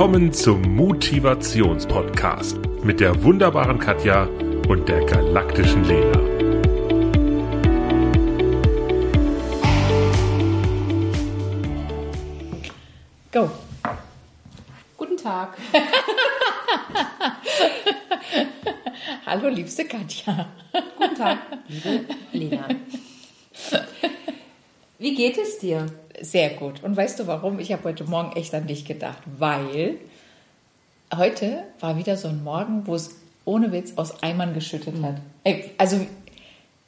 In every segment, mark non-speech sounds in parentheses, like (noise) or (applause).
Willkommen zum Motivationspodcast mit der wunderbaren Katja und der galaktischen Lena. Go. Guten Tag. (laughs) Hallo, liebste Katja. Guten Tag, liebe (laughs) Lena. Wie geht es dir? Sehr gut. Und weißt du warum? Ich habe heute Morgen echt an dich gedacht, weil heute war wieder so ein Morgen, wo es ohne Witz aus Eimern geschüttet hat. Ey, Also,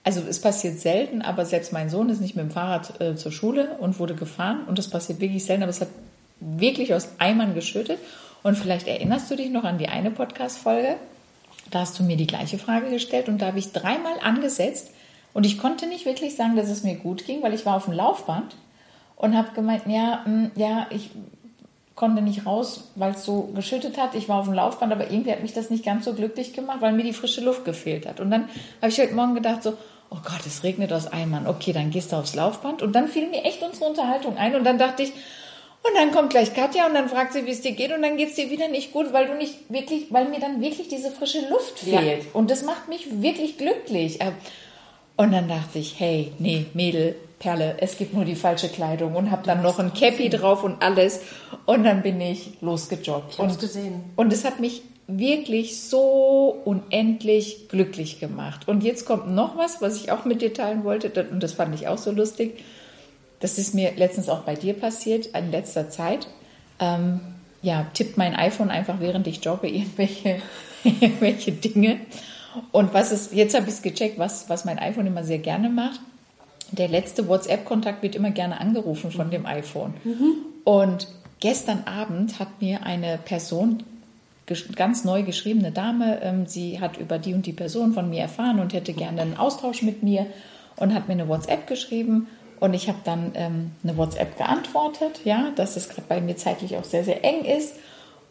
also es passiert selten, aber selbst mein Sohn ist nicht mit dem Fahrrad äh, zur Schule und wurde gefahren und das passiert wirklich selten, aber es hat wirklich aus Eimern geschüttet. Und vielleicht erinnerst du dich noch an die eine Podcast-Folge. Da hast du mir die gleiche Frage gestellt und da habe ich dreimal angesetzt und ich konnte nicht wirklich sagen, dass es mir gut ging, weil ich war auf dem Laufband und habe gemeint, ja, mh, ja, ich konnte nicht raus, weil es so geschüttet hat. Ich war auf dem Laufband, aber irgendwie hat mich das nicht ganz so glücklich gemacht, weil mir die frische Luft gefehlt hat. Und dann habe ich heute Morgen gedacht so, oh Gott, es regnet aus Eimern. Okay, dann gehst du aufs Laufband. Und dann fiel mir echt unsere Unterhaltung ein und dann dachte ich, und dann kommt gleich Katja und dann fragt sie, wie es dir geht und dann geht es dir wieder nicht gut, weil du nicht wirklich, weil mir dann wirklich diese frische Luft Ja. fehlt. Und das macht mich wirklich glücklich. Äh, Und dann dachte ich, hey, nee, Mädel, Perle, es gibt nur die falsche Kleidung und habe dann noch ein Cappy drauf und alles. Und dann bin ich losgejoggt. Ich und, gesehen. Und es hat mich wirklich so unendlich glücklich gemacht. Und jetzt kommt noch was, was ich auch mit dir teilen wollte. Und das fand ich auch so lustig. Das ist mir letztens auch bei dir passiert, in letzter Zeit. Ähm, ja, tippt mein iPhone einfach, während ich jogge, (laughs) irgendwelche, irgendwelche Dinge. Und was ist, jetzt habe ich es gecheckt, was, was mein iPhone immer sehr gerne macht. Der letzte WhatsApp-Kontakt wird immer gerne angerufen von dem iPhone. Und gestern Abend hat mir eine Person, ganz neu geschriebene Dame, ähm, sie hat über die und die Person von mir erfahren und hätte gerne einen Austausch mit mir und hat mir eine WhatsApp geschrieben. Und ich habe dann ähm, eine WhatsApp geantwortet, ja, dass es gerade bei mir zeitlich auch sehr, sehr eng ist.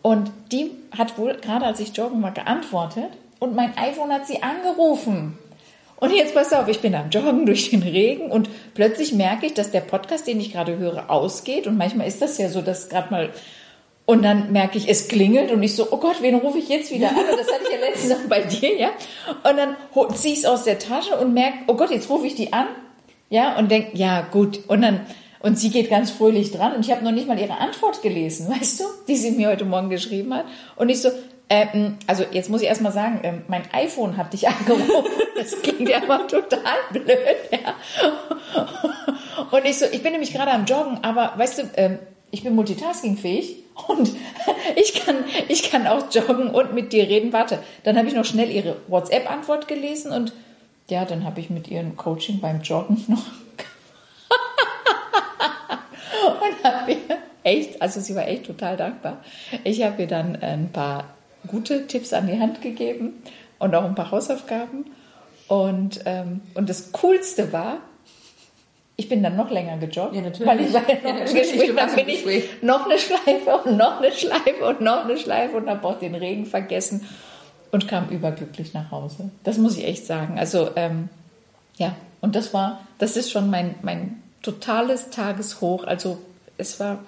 Und die hat wohl gerade als ich joggen war geantwortet und mein iPhone hat sie angerufen. Und jetzt pass auf, ich bin am Joggen durch den Regen und plötzlich merke ich, dass der Podcast, den ich gerade höre, ausgeht. Und manchmal ist das ja so, dass gerade mal. Und dann merke ich, es klingelt und ich so, oh Gott, wen rufe ich jetzt wieder an? Und das hatte ich ja letztens auch bei dir, ja. Und dann ziehe ich es aus der Tasche und merke, oh Gott, jetzt rufe ich die an. Ja, und denke, ja, gut. Und dann, und sie geht ganz fröhlich dran und ich habe noch nicht mal ihre Antwort gelesen, (laughs) weißt du, die sie mir heute Morgen geschrieben hat. Und ich so, ähm, also jetzt muss ich erst mal sagen, ähm, mein iPhone hat dich (laughs) angerufen. Das klingt ja immer total blöd, ja. Und ich so, ich bin nämlich gerade am Joggen, aber weißt du, ähm, ich bin multitaskingfähig und (laughs) ich kann, ich kann auch joggen und mit dir reden. Warte, dann habe ich noch schnell ihre WhatsApp-Antwort gelesen und ja, dann habe ich mit ihrem Coaching beim Joggen (laughs) noch und habe ihr echt, also sie war echt total dankbar. Ich habe ihr dann ein paar gute Tipps an die Hand gegeben und auch ein paar Hausaufgaben. Und, ähm, und das Coolste war, ich bin dann noch länger gejoggt. Ja, natürlich. Weil ich war ja noch Ja, im Gespräch, dann bin ich noch eine Schleife und noch eine Schleife und noch eine Schleife und habe auch den Regen vergessen und kam überglücklich nach Hause. Das muss ich echt sagen. Also ähm, ja, und das war, das ist schon mein, mein totales Tageshoch. Also es war,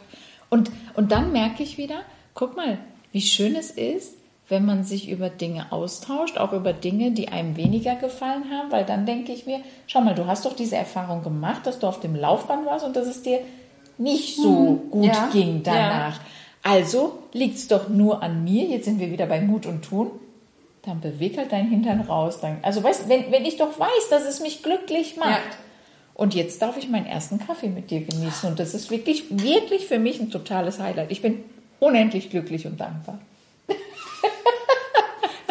und, und dann merke ich wieder, guck mal, wie schön es ist, wenn man sich über Dinge austauscht, auch über Dinge, die einem weniger gefallen haben, weil dann denke ich mir, schau mal, du hast doch diese Erfahrung gemacht, dass du auf dem Laufband warst und dass es dir nicht so gut ja, ging danach. Also liegt es doch nur an mir, jetzt sind wir wieder bei Mut und Tun, dann beweg halt deinen Hintern raus. Dann, also weißt, wenn, wenn ich doch weiß, dass es mich glücklich macht. Ja. Und jetzt darf ich meinen ersten Kaffee mit dir genießen. Und das ist wirklich, wirklich für mich ein totales Highlight. Ich bin unendlich glücklich und dankbar.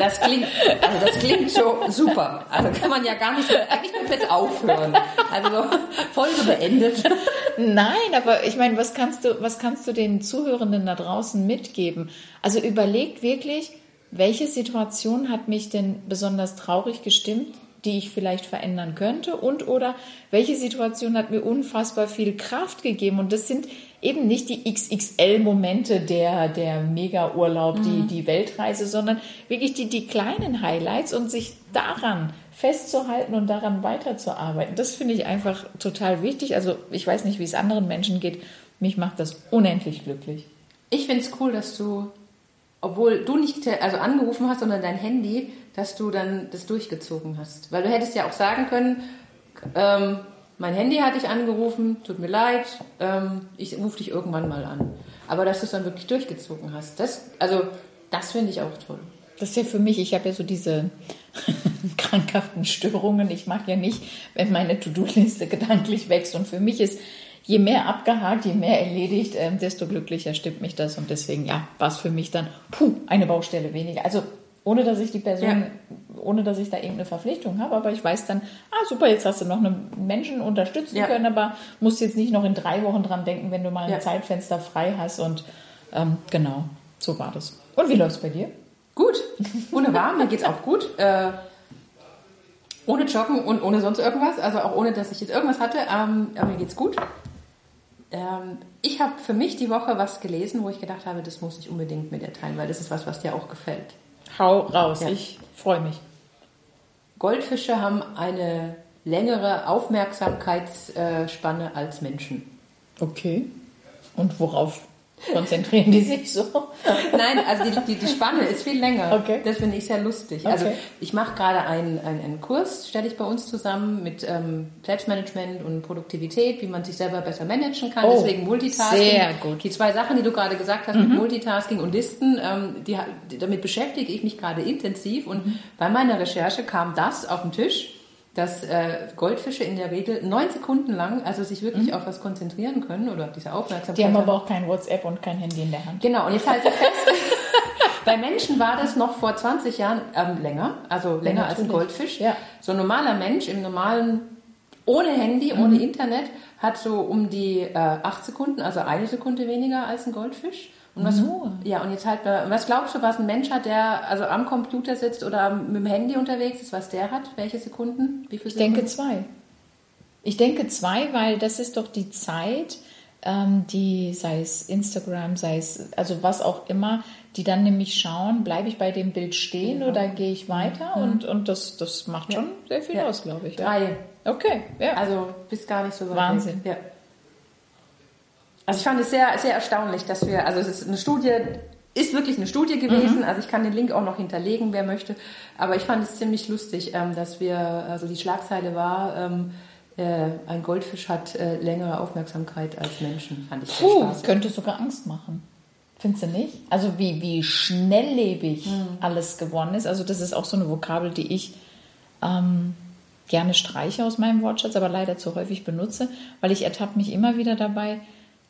Das klingt, also das klingt so super. Also kann man ja gar nicht, eigentlich komplett aufhören. Also Folge beendet. Nein, aber ich meine, was kannst du, was kannst du den Zuhörenden da draußen mitgeben? Also überlegt wirklich, welche Situation hat mich denn besonders traurig gestimmt, die ich vielleicht verändern könnte und oder welche Situation hat mir unfassbar viel Kraft gegeben und das sind eben nicht die XXL-Momente der, der Mega-Urlaub, die, die Weltreise, sondern wirklich die, die kleinen Highlights und sich daran festzuhalten und daran weiterzuarbeiten. Das finde ich einfach total wichtig. Also ich weiß nicht, wie es anderen Menschen geht. Mich macht das unendlich glücklich. Ich finde es cool, dass du, obwohl du nicht also angerufen hast, sondern dein Handy, dass du dann das durchgezogen hast. Weil du hättest ja auch sagen können, ähm, mein Handy hat dich angerufen, tut mir leid, ähm, ich rufe dich irgendwann mal an. Aber dass du es dann wirklich durchgezogen hast, das, also das finde ich auch toll. Das ist ja für mich, ich habe ja so diese (laughs) krankhaften Störungen. Ich mag ja nicht, wenn meine To-Do-Liste gedanklich wächst. Und für mich ist, je mehr abgehakt, je mehr erledigt, ähm, desto glücklicher stimmt mich das. Und deswegen, ja, war es für mich dann, puh, eine Baustelle weniger. Also ohne, dass ich die Person, ohne, dass ich da irgendeine Verpflichtung habe. Aber ich weiß dann, ah, super, jetzt hast du noch einen Menschen unterstützen Ja. können, aber musst jetzt nicht noch in drei Wochen dran denken, wenn du mal ein Ja. Zeitfenster frei hast. Und ähm, genau, so war das. Und wie läuft's bei dir? Gut, wunderbar, mir geht's auch gut. Äh, ohne Joggen und ohne sonst irgendwas, also auch ohne, dass ich jetzt irgendwas hatte, ähm, aber mir geht's gut. Ähm, ich habe für mich die Woche was gelesen, wo ich gedacht habe, das muss ich unbedingt mit dir teilen, weil das ist was, was dir auch gefällt. Hau raus, Ja. ich freue mich. Goldfische haben eine längere Aufmerksamkeitsspanne als Menschen. Okay. Und worauf konzentrieren die sich so? (laughs) Nein, also die, die, die Spanne ist viel länger. Okay. Das finde ich sehr lustig. Also Okay. ich mache gerade einen, einen, einen Kurs, stelle ich bei uns zusammen mit ähm, Selbstmanagement und Produktivität, wie man sich selber besser managen kann. Oh, Deswegen Multitasking. sehr gut. Die zwei Sachen, die du gerade gesagt hast mit Multitasking und Listen, ähm, die, die, damit beschäftige ich mich gerade intensiv. Und bei meiner Recherche kam das auf den Tisch, dass äh, Goldfische in der Regel neun Sekunden lang, also sich wirklich auf was konzentrieren können oder diese Aufmerksamkeit Die haben aber auch kein WhatsApp und kein Handy in der Hand. Genau, und jetzt halte ich fest, (laughs) bei Menschen war das noch vor 20 Jahren ähm, länger, also länger als ein. Goldfisch. Ja. So ein normaler Mensch im normalen, ohne Handy, ohne Internet, hat so um die äh, 8 Sekunden, also eine Sekunde weniger als ein Goldfisch. Und was, Nur? ja, und jetzt halt, äh, was glaubst du, was ein Mensch hat, der also am Computer sitzt oder mit dem Handy unterwegs ist, was der hat? Welche Sekunden? Wie viele Ich denke Sekunden? zwei. Ich denke zwei, weil das ist doch die Zeit, ähm, die, sei es Instagram, sei es, also was auch immer, die dann nämlich schauen, bleibe ich bei dem Bild stehen oder gehe ich weiter? Und, und das, das macht schon sehr viel Ja. aus, glaube ich. Ja. Drei. Okay, ja. Also bist gar nicht so weit Wahnsinn. Weg. Ja. Also ich fand es sehr, sehr erstaunlich, dass wir, also es ist eine Studie, ist wirklich eine Studie gewesen, Mhm. also ich kann den Link auch noch hinterlegen, wer möchte, aber ich fand es ziemlich lustig, ähm, dass wir, also die Schlagzeile war, ähm, äh, ein Goldfisch hat äh, längere Aufmerksamkeit als Menschen, fand ich sehr Puh, spaßig. könnte sogar Angst machen. Findest du nicht? Also wie, wie schnelllebig Hm. alles geworden ist. Also das ist auch so eine Vokabel, die ich ähm, gerne streiche aus meinem Wortschatz, aber leider zu häufig benutze, weil ich ertappe mich immer wieder dabei,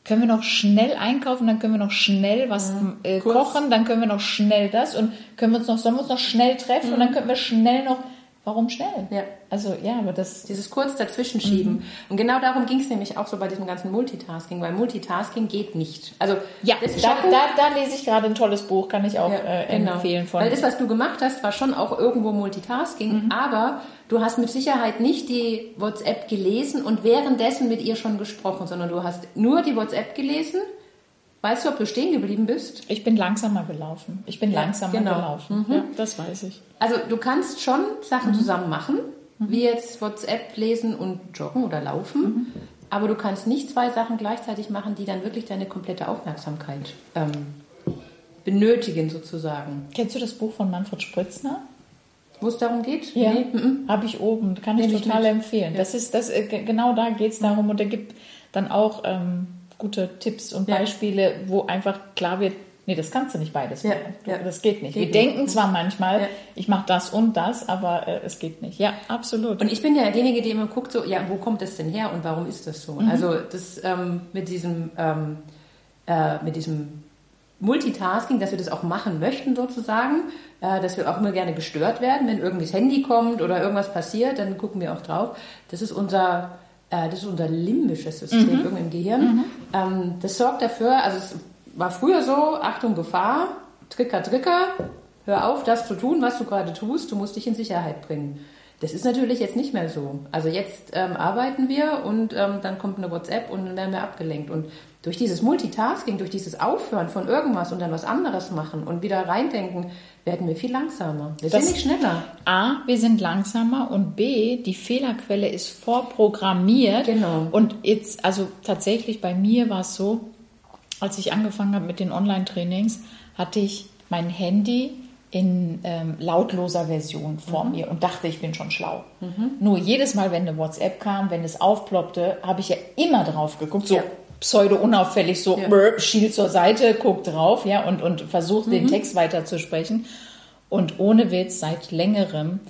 können wir noch schnell einkaufen, dann können wir noch schnell was äh, kochen, dann können wir noch schnell das und können wir uns noch, sollen wir uns noch schnell treffen und dann können wir schnell noch, warum schnell? Ja. Also ja, aber das, Dieses kurz dazwischen schieben. Mhm. Und genau darum ging es nämlich auch so bei diesem ganzen Multitasking, weil Multitasking geht nicht. Also ja, da, da, da lese ich gerade ein tolles Buch, kann ich auch Ja, äh, genau. empfehlen von Weil das, was du gemacht hast, war schon auch irgendwo Multitasking, Mhm. aber du hast mit Sicherheit nicht die WhatsApp gelesen und währenddessen mit ihr schon gesprochen, sondern du hast nur die WhatsApp gelesen. Weißt du, ob du stehen geblieben bist? Ich bin langsamer gelaufen. Ich bin Ja, langsamer genau. gelaufen. Ja, das weiß ich. Also du kannst schon Sachen Mhm. zusammen machen, wie jetzt WhatsApp lesen und joggen oder laufen, Mhm. aber du kannst nicht zwei Sachen gleichzeitig machen, die dann wirklich deine komplette Aufmerksamkeit ähm, benötigen sozusagen. Kennst du das Buch von Manfred Spritzner? Wo es darum geht? Ja, Nee, mhm. habe ich oben. Kann ich Nehm ich total mit. empfehlen. Das ist das äh, ge- genau da geht es darum und er gibt dann auch ähm, gute Tipps und Ja. Beispiele, wo einfach klar wird, nee, das kannst du nicht beides Ja, machen. Du, ja. Das geht nicht. Geht Wir nicht. denken zwar manchmal, Ja. ich mache das und das, aber äh, es geht nicht. Ja, absolut. Und ich bin ja derjenige, der immer guckt, so, ja, wo kommt das denn her und warum ist das so? Also das ähm, mit diesem ähm, äh, mit diesem Multitasking, dass wir das auch machen möchten sozusagen, äh, dass wir auch immer gerne gestört werden, wenn irgendwie das Handy kommt oder irgendwas passiert, dann gucken wir auch drauf. Das ist unser äh, das ist unser limbisches System irgendwie im Gehirn. Ähm, das sorgt dafür, also es war früher so, Achtung Gefahr, Tricker, Tricker, hör auf, das zu tun, was du gerade tust, du musst dich in Sicherheit bringen. Das ist natürlich jetzt nicht mehr so. Also jetzt ähm, arbeiten wir und ähm, dann kommt eine WhatsApp und dann werden wir abgelenkt. Und durch dieses Multitasking, durch dieses Aufhören von irgendwas und dann was anderes machen und wieder reindenken, werden wir viel langsamer. Wir Das- sind nicht schneller. A, wir sind langsamer und B, die Fehlerquelle ist vorprogrammiert. Genau. Und jetzt, also tatsächlich bei mir war es so, als ich angefangen habe mit den Online-Trainings, hatte ich mein Handy in ähm, lautloser Version vor mir und dachte, ich bin schon schlau. Nur jedes Mal, wenn eine WhatsApp kam, wenn es aufploppte, habe ich ja immer drauf geguckt, so Ja. Pseudo-unauffällig, so Ja. brr, schielt zur Seite, guckt drauf, ja, und, und versucht den Text weiterzusprechen. Und ohne Witz, seit längerem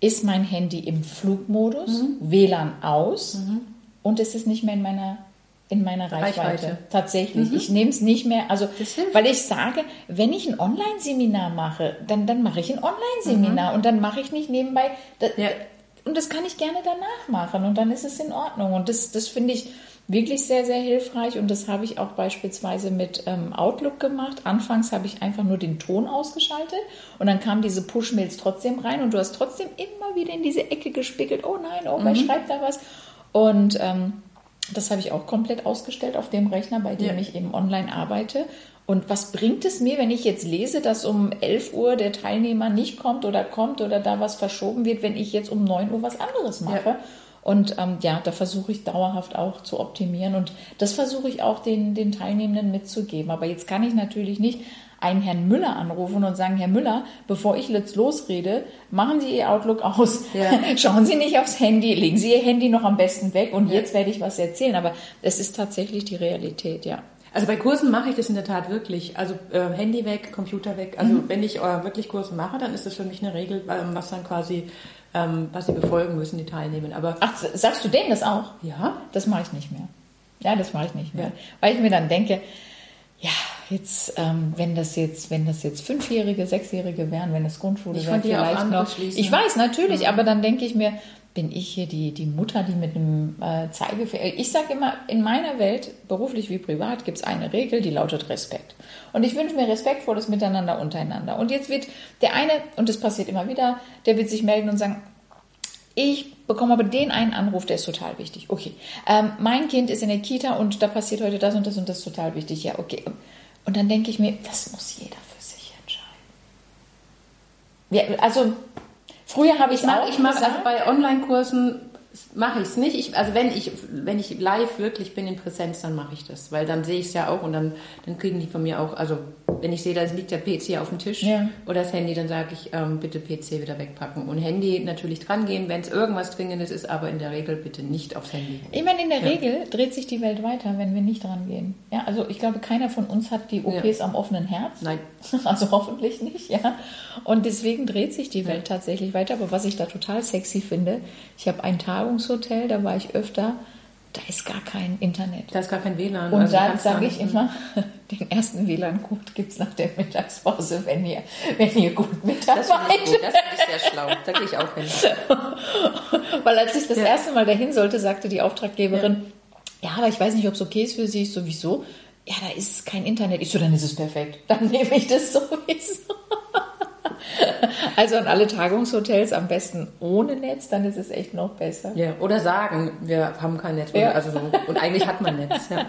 ist mein Handy im Flugmodus, WLAN aus und es ist nicht mehr in meiner in meiner Reichweite. Reichweite. Tatsächlich. Ich nehme es nicht mehr, also weil ich sage, wenn ich ein Online-Seminar mache, dann, dann mache ich ein Online-Seminar und dann mache ich nicht nebenbei. Das, Ja. Und das kann ich gerne danach machen und dann ist es in Ordnung. Und das, das finde ich wirklich sehr, sehr hilfreich und das habe ich auch beispielsweise mit ähm, Outlook gemacht. Anfangs habe ich einfach nur den Ton ausgeschaltet und dann kamen diese Push-Mails trotzdem rein und du hast trotzdem immer wieder in diese Ecke gespickelt. Oh nein, oh, wer schreibt da was? Und ähm, das habe ich auch komplett ausgestellt auf dem Rechner, bei dem Ja. ich eben online arbeite. Und was bringt es mir, wenn ich jetzt lese, dass um 11 Uhr der Teilnehmer nicht kommt oder kommt oder da was verschoben wird, wenn ich jetzt um 9 Uhr was anderes mache? Ja. Und ähm, ja, da versuche ich dauerhaft auch zu optimieren und das versuche ich auch den, den Teilnehmenden mitzugeben. Aber jetzt kann ich natürlich nicht einen Herrn Müller anrufen und sagen, Herr Müller, bevor ich jetzt losrede, machen Sie Ihr Outlook aus. Ja. (laughs) Schauen Sie nicht aufs Handy, legen Sie Ihr Handy noch am besten weg und jetzt werde ich was erzählen. Aber es ist tatsächlich die Realität, ja. Also bei Kursen mache ich das in der Tat wirklich. Also äh, Handy weg, Computer weg. Also Mhm. wenn ich äh, wirklich Kurse mache, dann ist das für mich eine Regel, ähm, was dann quasi, ähm, was sie befolgen müssen, die Teilnehmer. Aber Ach, sagst du denen das auch? ja, Das mache ich nicht mehr. Ja, das mache ich nicht mehr. Ja. Weil ich mir dann denke, ja, jetzt, ähm, wenn das jetzt, wenn das jetzt Fünfjährige, Sechsjährige wären, wenn es Grundschule wäre, vielleicht noch. Ich weiß, natürlich, aber dann denke ich mir, bin ich hier die, die Mutter, die mit einem äh, Zeigefinger. Ich sage immer, in meiner Welt, beruflich wie privat, gibt es eine Regel, die lautet Respekt. Und ich wünsche mir respektvolles Miteinander untereinander. Und jetzt wird der eine, und das passiert immer wieder, der wird sich melden und sagen, ich bekomme aber den einen Anruf, der ist total wichtig. Okay, ähm, mein Kind ist in der Kita und da passiert heute das und das und das ist total wichtig. Ja, okay. Und dann denke ich mir, das muss jeder für sich entscheiden. Ja, also früher habe ich mache, auch ich mache also bei Online-Kursen mache ich es nicht. Ich, also wenn ich, wenn ich live wirklich bin in Präsenz, dann mache ich das, weil dann sehe ich es ja auch und dann, dann kriegen die von mir auch, also wenn ich sehe, da liegt der PC auf dem Tisch Ja. oder das Handy, dann sage ich, ähm, bitte PC wieder wegpacken und Handy natürlich dran gehen, wenn es irgendwas Dringendes ist, aber in der Regel bitte nicht aufs Handy. Ich meine, in der Ja. Regel dreht sich die Welt weiter, wenn wir nicht dran gehen. Ja, also ich glaube, keiner von uns hat die OPs am offenen Herz. Nein. (laughs) Also hoffentlich nicht, ja. Und deswegen dreht sich die Welt tatsächlich weiter. Aber was ich da total sexy finde, ich habe ein Tagungshotel, da war ich öfter, da ist gar kein Internet. Da ist gar kein WLAN. Und also dann sage ich immer, (laughs) den ersten WLAN-Code gibt es nach der Mittagspause, wenn ihr, wenn ihr gut Das finde ich mitarbeitet. das finde ich sehr schlau. Da gehe ich auch hin. (laughs) Weil als ich das Ja. erste Mal dahin sollte, sagte die Auftraggeberin, ja. aber ich weiß nicht, ob es okay ist für Sie. Sowieso. Ja, da ist kein Internet. Ich so, dann ist es perfekt. Dann nehme ich das (laughs) sowieso. (laughs) Also an alle Tagungshotels am besten ohne Netz, dann ist es echt noch besser. Ja, oder sagen, wir haben kein Netz. Ja. Also so, und eigentlich hat man Netz. Ja.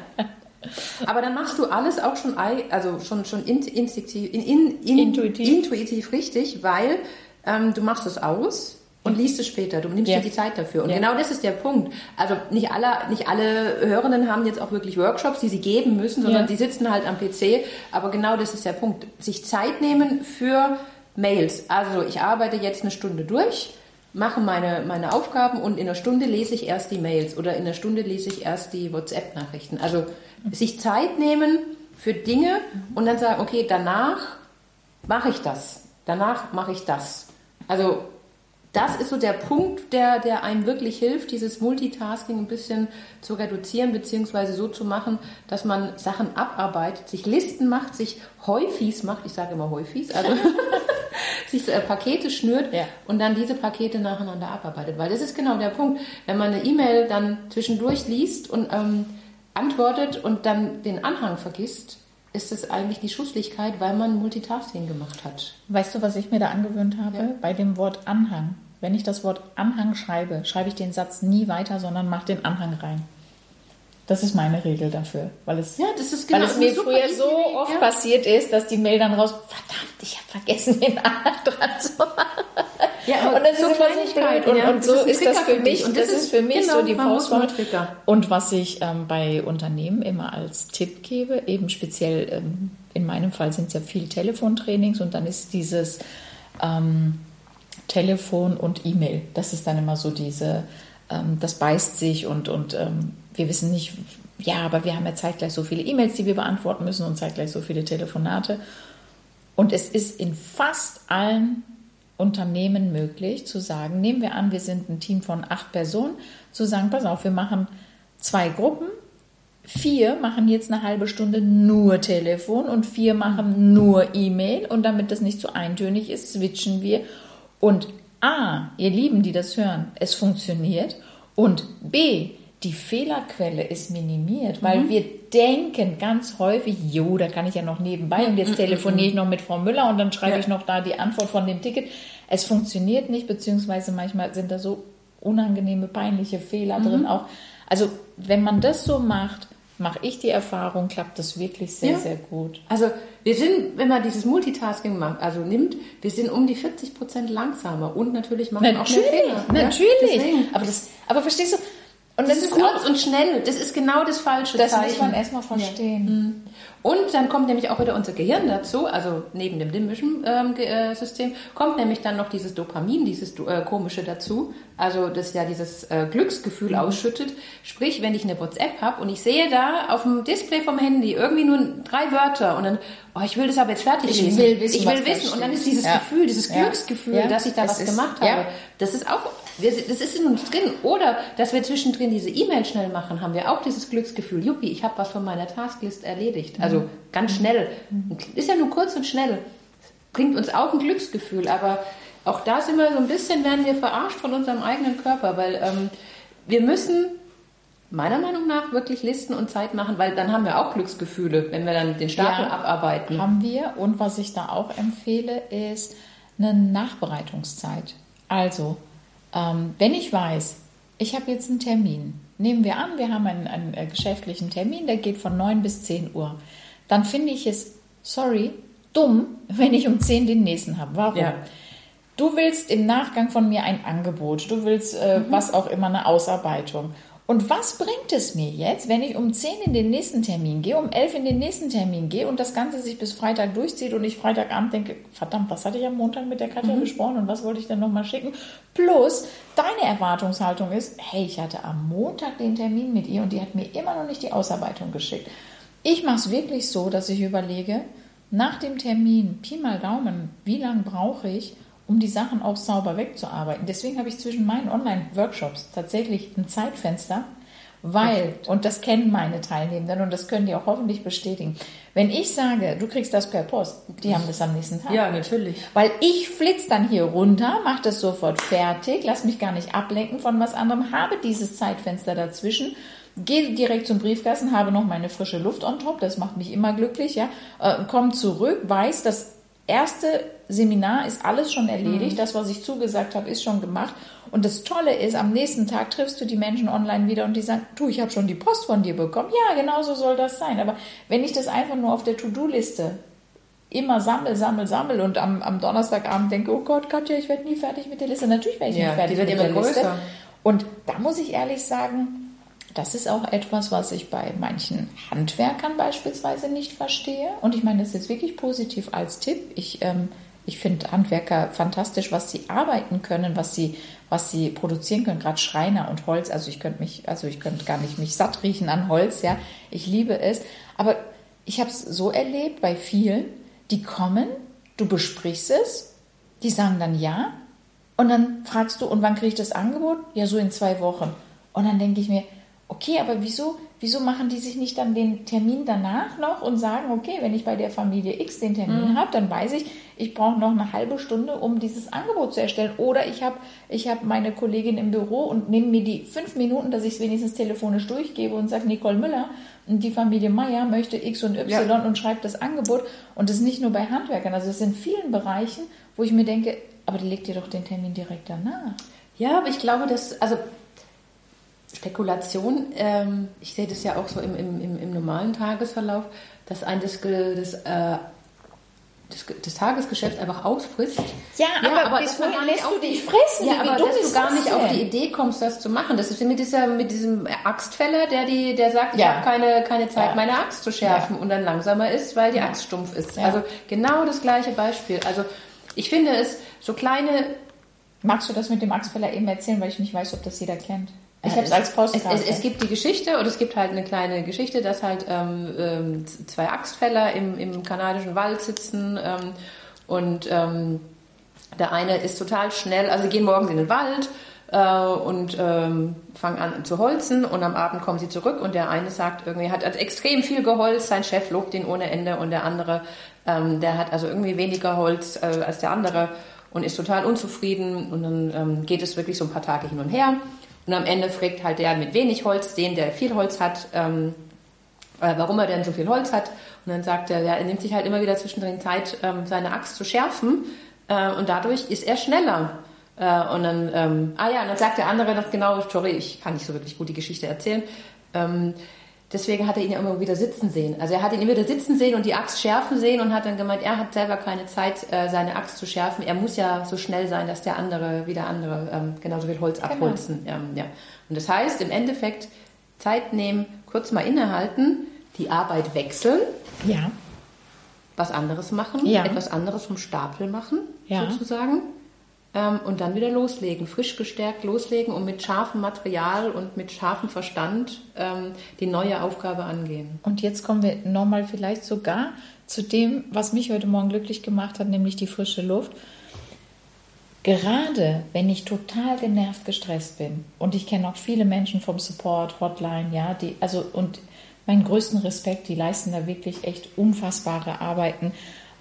Aber dann machst du alles auch schon, also schon, schon in, instinktiv, in, in, in, Intuitiv. intuitiv richtig, weil ähm, du machst es aus und liest es später. Du nimmst Ja. dir die Zeit dafür. Und Ja. genau das ist der Punkt. Also nicht alle, nicht alle Hörenden haben jetzt auch wirklich Workshops, die sie geben müssen, sondern Ja. die sitzen halt am PC. Aber genau das ist der Punkt. Sich Zeit nehmen für Mails. Also ich arbeite jetzt eine Stunde durch, mache meine, meine Aufgaben und in einer Stunde lese ich erst die Mails oder in einer Stunde lese ich erst die WhatsApp-Nachrichten. Also sich Zeit nehmen für Dinge und dann sagen, okay, danach mache ich das. Danach mache ich das. Also das ist so der Punkt, der, der einem wirklich hilft, dieses Multitasking ein bisschen zu reduzieren, beziehungsweise so zu machen, dass man Sachen abarbeitet, sich Listen macht, sich Häufis macht, ich sage immer Häufis, also (laughs) sich äh, Pakete schnürt Ja. und dann diese Pakete nacheinander abarbeitet. Weil das ist genau der Punkt. Wenn man eine E-Mail dann zwischendurch liest und ähm, antwortet und dann den Anhang vergisst, ist es eigentlich die Schusslichkeit, weil man Multitasking gemacht hat. Weißt du, was ich mir da angewöhnt habe? Ja. Bei dem Wort Anhang. Wenn ich das Wort Anhang schreibe, schreibe ich den Satz nie weiter, sondern mache den Anhang rein. Das ist meine Regel dafür, weil es, Ja, das ist weil genau es mir früher so oft ja. passiert ist, dass die Mail dann raus, verdammt, ich habe vergessen, den Anhang dran zu machen. Ja, und das so ist blöd. Und, ja, und so ist das für mich, und das, das ist für mich genau, so die Faustformel. Und was ich ähm, bei Unternehmen immer als Tipp gebe, eben speziell ähm, in meinem Fall sind es ja viel Telefontrainings und dann ist dieses ähm, Telefon und E-Mail. Das ist dann immer so diese, ähm, das beißt sich und, und ähm, wir wissen nicht, ja, aber wir haben ja zeitgleich so viele E-Mails, die wir beantworten müssen und zeitgleich so viele Telefonate. Und es ist in fast allen Unternehmen möglich zu sagen, nehmen wir an, wir sind ein Team von acht Personen, zu sagen, pass auf, wir machen zwei Gruppen, vier machen jetzt eine halbe Stunde nur Telefon und vier machen nur E-Mail. Und damit das nicht zu eintönig ist, switchen wir. Und A, ihr Lieben, die das hören, es funktioniert. Und B, die Fehlerquelle ist minimiert, weil mhm. wir denken ganz häufig, jo, da kann ich ja noch nebenbei und jetzt mhm, telefoniere ich noch mit Frau Müller und dann schreibe ja. ich noch da die Antwort von dem Ticket. Es funktioniert nicht, beziehungsweise manchmal sind da so unangenehme, peinliche Fehler mhm. drin auch. Also wenn man das so macht, mache ich die Erfahrung, klappt das wirklich sehr, ja. sehr gut. Also wir sind, wenn man dieses Multitasking macht, also nimmt, wir sind um die 40 Prozent langsamer und natürlich machen wir auch mehr Fehler. Natürlich, ja? aber, das, aber verstehst du, und das, das ist kurz und schnell. Das ist genau das falsche das Zeichen. Das muss man erstmal verstehen. Ja. Und dann kommt nämlich auch wieder unser Gehirn dazu, also neben dem limbischen ähm, äh, System, kommt nämlich dann noch dieses Dopamin, dieses äh, komische dazu, also das ja dieses äh, Glücksgefühl mhm. ausschüttet. Sprich, wenn ich eine WhatsApp habe und ich sehe da auf dem Display vom Handy irgendwie nur drei Wörter und dann, oh, ich will das aber jetzt fertig ich Will wissen, ich will wissen. Und dann ist dieses ja. Gefühl, dieses Glücksgefühl, ja. dass ich da es was ist, gemacht habe. Das ist auch das ist in uns drin. Oder dass wir zwischendrin diese E-Mail schnell machen, haben wir auch dieses Glücksgefühl. Juppie, ich habe was von meiner Tasklist erledigt. Also also ganz schnell. Ist ja nur kurz und schnell. Bringt uns auch ein Glücksgefühl, aber auch da sind wir so ein bisschen, werden wir verarscht von unserem eigenen Körper, weil ähm, wir müssen meiner Meinung nach wirklich Listen und Zeit machen, weil dann haben wir auch Glücksgefühle, wenn wir dann den Stapel ja, abarbeiten. Haben wir. Und was ich da auch empfehle, ist eine Nachbereitungszeit. Also, ähm, wenn ich weiß, ich habe jetzt einen Termin, nehmen wir an, wir haben einen, einen äh, geschäftlichen Termin, der geht von 9 bis 10 Uhr dann finde ich es, sorry, dumm, wenn ich um 10 den nächsten habe. Warum? Ja. Du willst im Nachgang von mir ein Angebot, du willst äh, mhm. was auch immer, eine Ausarbeitung. Und was bringt es mir jetzt, wenn ich um 10 in den nächsten Termin gehe, um 11 in den nächsten Termin gehe und das Ganze sich bis Freitag durchzieht und ich Freitagabend denke, verdammt, was hatte ich am Montag mit der Katja mhm. besprochen und was wollte ich denn nochmal schicken? Plus, deine Erwartungshaltung ist, hey, ich hatte am Montag den Termin mit ihr und die hat mir immer noch nicht die Ausarbeitung geschickt. Ich mache es wirklich so, dass ich überlege, nach dem Termin, Pi mal Daumen, wie lange brauche ich, um die Sachen auch sauber wegzuarbeiten. Deswegen habe ich zwischen meinen Online-Workshops tatsächlich ein Zeitfenster, weil, und das kennen meine Teilnehmenden und das können die auch hoffentlich bestätigen, wenn ich sage, du kriegst das per Post, die haben das am nächsten Tag. Ja, natürlich. Weil ich flitze dann hier runter, mache das sofort fertig, lass mich gar nicht ablenken von was anderem, habe dieses Zeitfenster dazwischen gehe direkt zum Briefkasten, habe noch meine frische Luft on top, das macht mich immer glücklich, ja, äh, komme zurück, weiß, das erste Seminar ist alles schon erledigt, mhm. das, was ich zugesagt habe, ist schon gemacht. Und das Tolle ist, am nächsten Tag triffst du die Menschen online wieder und die sagen, du, ich habe schon die Post von dir bekommen. Ja, genau so soll das sein. Aber wenn ich das einfach nur auf der To-Do-Liste immer sammel, sammel, sammel und am, am Donnerstagabend denke, oh Gott, Katja, ich werde nie fertig mit der Liste. Natürlich werde ich ja, nie fertig mit der größer. Liste. Und da muss ich ehrlich sagen, das ist auch etwas, was ich bei manchen Handwerkern beispielsweise nicht verstehe. Und ich meine das ist jetzt wirklich positiv als Tipp. Ich, ähm, ich finde Handwerker fantastisch, was sie arbeiten können, was sie, was sie produzieren können, gerade Schreiner und Holz. Also ich könnte mich, also ich könnte gar nicht mich satt riechen an Holz, ja. Ich liebe es. Aber ich habe es so erlebt bei vielen, die kommen, du besprichst es, die sagen dann ja. Und dann fragst du, und wann kriege ich das Angebot? Ja, so in zwei Wochen. Und dann denke ich mir, okay, aber wieso, wieso machen die sich nicht dann den Termin danach noch und sagen, okay, wenn ich bei der Familie X den Termin mhm. habe, dann weiß ich, ich brauche noch eine halbe Stunde, um dieses Angebot zu erstellen. Oder ich habe ich hab meine Kollegin im Büro und nehme mir die fünf Minuten, dass ich es wenigstens telefonisch durchgebe und sage, Nicole Müller, und die Familie Meier möchte X und Y ja. und schreibt das Angebot. Und das ist nicht nur bei Handwerkern, also es in vielen Bereichen, wo ich mir denke, aber die legt dir doch den Termin direkt danach. Ja, aber ich glaube, dass, also Spekulation, ähm, ich sehe das ja auch so im, im, im, im normalen Tagesverlauf, dass ein das, das äh, das, Tagesgeschäft einfach ausfrisst. Ja, aber, aber bis wohin lässt du dich fressen? Ja, aber dass du gar nicht denn? auf die Idee kommst, das zu machen. Das ist mit, dieser, mit diesem Axtfäller, der, die, der sagt, ich ja. habe keine, keine Zeit, ja. meine Axt zu schärfen ja. und dann langsamer ist, weil die Axt stumpf ist. Also genau das gleiche Beispiel. Also ich finde es so kleine... Magst du das mit dem Axtfäller eben erzählen, weil ich nicht weiß, ob das jeder kennt? Ich habe es als Postkarte. Es, es, es, gibt die Geschichte oder es gibt halt eine kleine Geschichte, dass halt ähm, ähm, zwei Axtfäller im, im kanadischen Wald sitzen ähm, und ähm, der eine ist total schnell, also sie gehen morgens in den Wald äh, und ähm, fangen an zu holzen und am Abend kommen sie zurück und der eine sagt irgendwie, hat, hat extrem viel geholzt, sein Chef lobt ihn ohne Ende und der andere, ähm, der hat also irgendwie weniger Holz äh, als der andere und ist total unzufrieden und dann geht es wirklich so ein paar Tage hin und her. Und am Ende fragt halt der mit wenig Holz den, der viel Holz hat, ähm, äh, warum er denn so viel Holz hat. Und dann sagt er, ja, er nimmt sich halt immer wieder zwischendrin Zeit, ähm, seine Axt zu schärfen. Äh, und dadurch ist er schneller. Äh, und dann, ähm, ah ja, und dann sagt der andere noch genau, sorry, ich kann nicht so wirklich gut die Geschichte erzählen. Ähm, Deswegen hat er ihn ja immer wieder sitzen sehen. Also er hat ihn immer wieder sitzen sehen und die Axt schärfen sehen und hat dann gemeint, er hat selber keine Zeit, äh, seine Axt zu schärfen. Er muss ja so schnell sein, dass der andere, wie der andere, ähm, genauso viel Holz genau. abholzen. Genau. ja. Und das heißt, im Endeffekt Zeit nehmen, kurz mal innehalten, die Arbeit wechseln. Ja. Was anderes machen, ja. etwas anderes vom Stapel machen, ja. sozusagen ähm, und dann wieder loslegen, frisch gestärkt loslegen und mit scharfem Material und mit scharfem Verstand ähm, die neue Aufgabe angehen. Und jetzt kommen wir nochmal vielleicht sogar zu dem, was mich heute Morgen glücklich gemacht hat, nämlich die frische Luft. Gerade wenn ich total genervt, gestresst bin und ich kenne auch viele Menschen vom Support, Hotline, ja, die, also und meinen größten Respekt, die leisten da wirklich echt unfassbare Arbeiten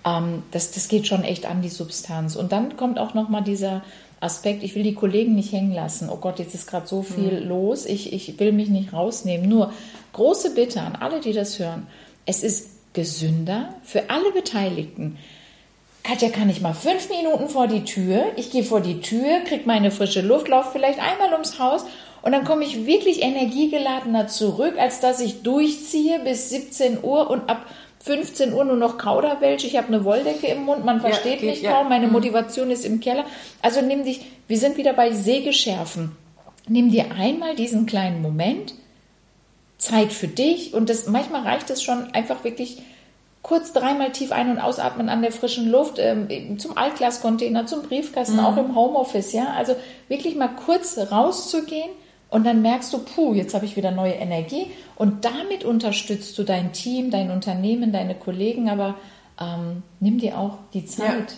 ähm, das, das geht schon echt an die Substanz. Und dann kommt auch nochmal dieser Aspekt, ich will die Kollegen nicht hängen lassen. Oh Gott, jetzt ist gerade so viel mhm. los, ich, ich will mich nicht rausnehmen. Nur große Bitte an alle, die das hören. Es ist gesünder für alle Beteiligten. Katja, kann ich mal fünf Minuten vor die Tür? Ich gehe vor die Tür, kriege meine frische Luft, laufe vielleicht einmal ums Haus und dann komme ich wirklich energiegeladener zurück, als dass ich durchziehe bis 17 Uhr und ab 15 Uhr nur noch Kauderwelsch, ich habe eine Wolldecke im Mund, man versteht ja, mich ja. kaum, meine mhm. Motivation ist im Keller. Also nimm dich, wir sind wieder bei Sägeschärfen. Nimm dir einmal diesen kleinen Moment, Zeit für dich und das, manchmal reicht es schon einfach wirklich kurz dreimal tief ein- und ausatmen an der frischen Luft, ähm, zum Altglascontainer, zum Briefkasten, mhm. auch im Homeoffice, ja. Also wirklich mal kurz rauszugehen und dann merkst du, puh, jetzt habe ich wieder neue Energie. Und damit unterstützt du dein Team, dein Unternehmen, deine Kollegen. Aber ähm, nimm dir auch die Zeit ja.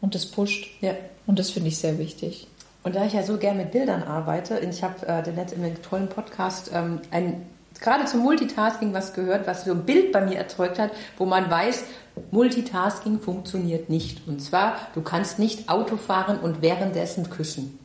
und das pusht. Ja. Und das finde ich sehr wichtig. Und da ich ja so gern mit Bildern arbeite, ich habe äh, den letzten tollen Podcast ähm, ein, gerade zum Multitasking was gehört, was so ein Bild bei mir erzeugt hat, wo man weiß, Multitasking funktioniert nicht. Und zwar, du kannst nicht Auto fahren und währenddessen küssen.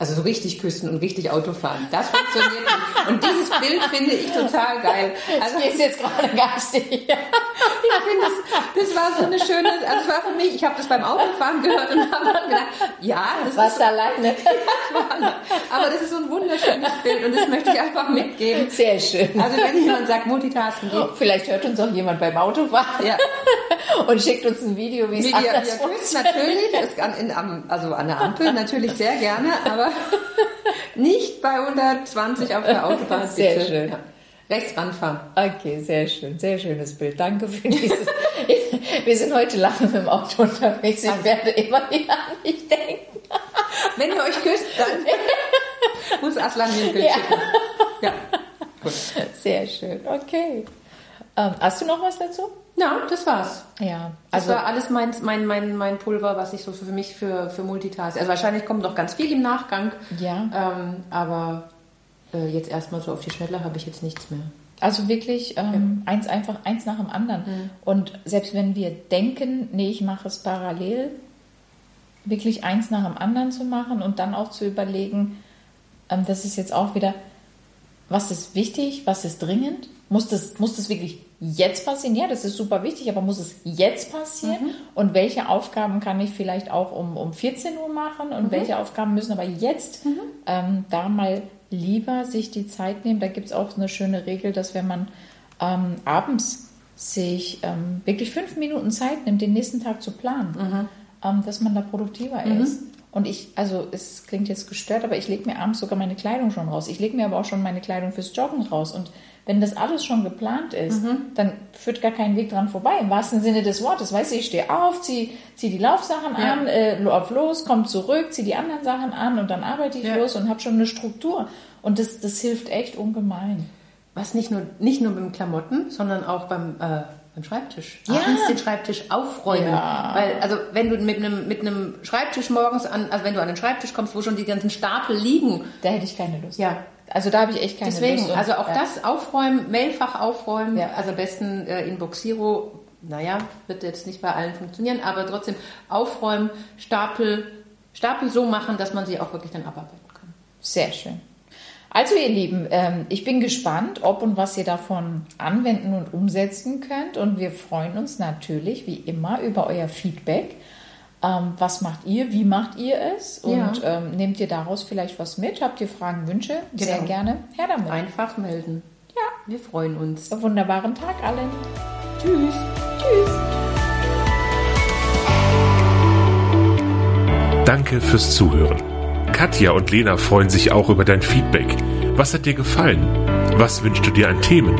Also so richtig küssen und richtig Auto fahren. Das funktioniert nicht. Und dieses Bild finde ich total geil. Also ich jetzt gerade garstig. (laughs) ich finde, das, das war so eine schöne, also es war für mich, ich habe das beim Autofahren gehört und habe dann gedacht, ja, das Was ist alleine. (laughs) aber das ist so ein wunderschönes Bild und das möchte ich einfach mitgeben. Sehr schön. Also wenn jemand sagt Multitasking geht. Vielleicht hört uns auch jemand beim Autofahren. Ja. (laughs) Und schickt uns ein Video, wie es anders küssen natürlich, an, in, also an der Ampel natürlich sehr gerne, aber (laughs) nicht bei 120 auf der Autobahn. Sehr bitte. schön. Ja. Rechts ranfahren. Okay, sehr schön. Sehr schönes Bild. Danke für dieses. (laughs) Wir sind heute mit dem Auto unterwegs. Ich werde immer wieder an dich denken. Wenn ihr euch küsst, dann (laughs) muss Aslan mir ein Bild ja. schicken. Ja. Gut. Sehr schön. Okay. Ähm, hast du noch was dazu? Ja, das war's. Ja, also das war alles mein, mein, mein, mein Pulver, was ich so für mich für, für Multitask. Also wahrscheinlich kommt noch ganz viel im Nachgang. Ja. Ähm, aber äh, jetzt erstmal so auf die Schnelle habe ich jetzt nichts mehr. Also wirklich ähm, ja. eins einfach eins nach dem anderen. Mhm. Und selbst wenn wir denken, nee, ich mache es parallel, wirklich eins nach dem anderen zu machen und dann auch zu überlegen, ähm, das ist jetzt auch wieder, was ist wichtig, was ist dringend muss das, muss das wirklich jetzt passieren? Ja, das ist super wichtig, aber muss es jetzt passieren? Mhm. Und welche Aufgaben kann ich vielleicht auch um, um 14 Uhr machen? Und mhm. welche Aufgaben müssen aber jetzt mhm. ähm, da mal lieber sich die Zeit nehmen? Da gibt es auch eine schöne Regel, dass wenn man ähm, abends sich ähm, wirklich fünf Minuten Zeit nimmt, den nächsten Tag zu planen, Mhm. ähm, dass man da produktiver ist. Und ich, also es klingt jetzt gestört, aber ich lege mir abends sogar meine Kleidung schon raus. Ich lege mir aber auch schon meine Kleidung fürs Joggen raus. Und wenn das alles schon geplant ist, Mhm. dann führt gar kein Weg dran vorbei. Im wahrsten Sinne des Wortes. Weißt du, ich stehe auf, ziehe zieh die Laufsachen Ja. an, äh, lauf los, komme zurück, ziehe die anderen Sachen an und dann arbeite ich Ja. los und habe schon eine Struktur. Und das, das hilft echt ungemein. Was nicht nur, nicht nur beim Klamotten, sondern auch beim, äh, beim Schreibtisch. Ja. Abends den Schreibtisch aufräumen. Ja. Weil, also wenn du mit einem, mit einem Schreibtisch morgens an, also wenn du an den Schreibtisch kommst, wo schon die ganzen Stapel liegen, Da hätte ich keine Lust. ja. Also da habe ich echt keine Deswegen, Lust. Und- also auch ja. das aufräumen, Mailfach aufräumen, Ja. also am besten äh, in Boxiro, naja, wird jetzt nicht bei allen funktionieren, aber trotzdem aufräumen, Stapel, Stapel so machen, dass man sie auch wirklich dann abarbeiten kann. Sehr schön. Also ihr Lieben, ähm, ich bin gespannt, ob und was ihr davon anwenden und umsetzen könnt. Und wir freuen uns natürlich wie immer über euer Feedback. Ähm, was macht ihr? Wie macht ihr es? Und Ja. ähm, nehmt ihr daraus vielleicht was mit? Habt ihr Fragen, Wünsche? Sehr Genau. gerne. Her damit. Einfach melden. Ja. Wir freuen uns. Einen wunderbaren Tag allen. Tschüss. Tschüss. Danke fürs Zuhören. Katja und Lena freuen sich auch über dein Feedback. Was hat dir gefallen? Was wünschst du dir an Themen?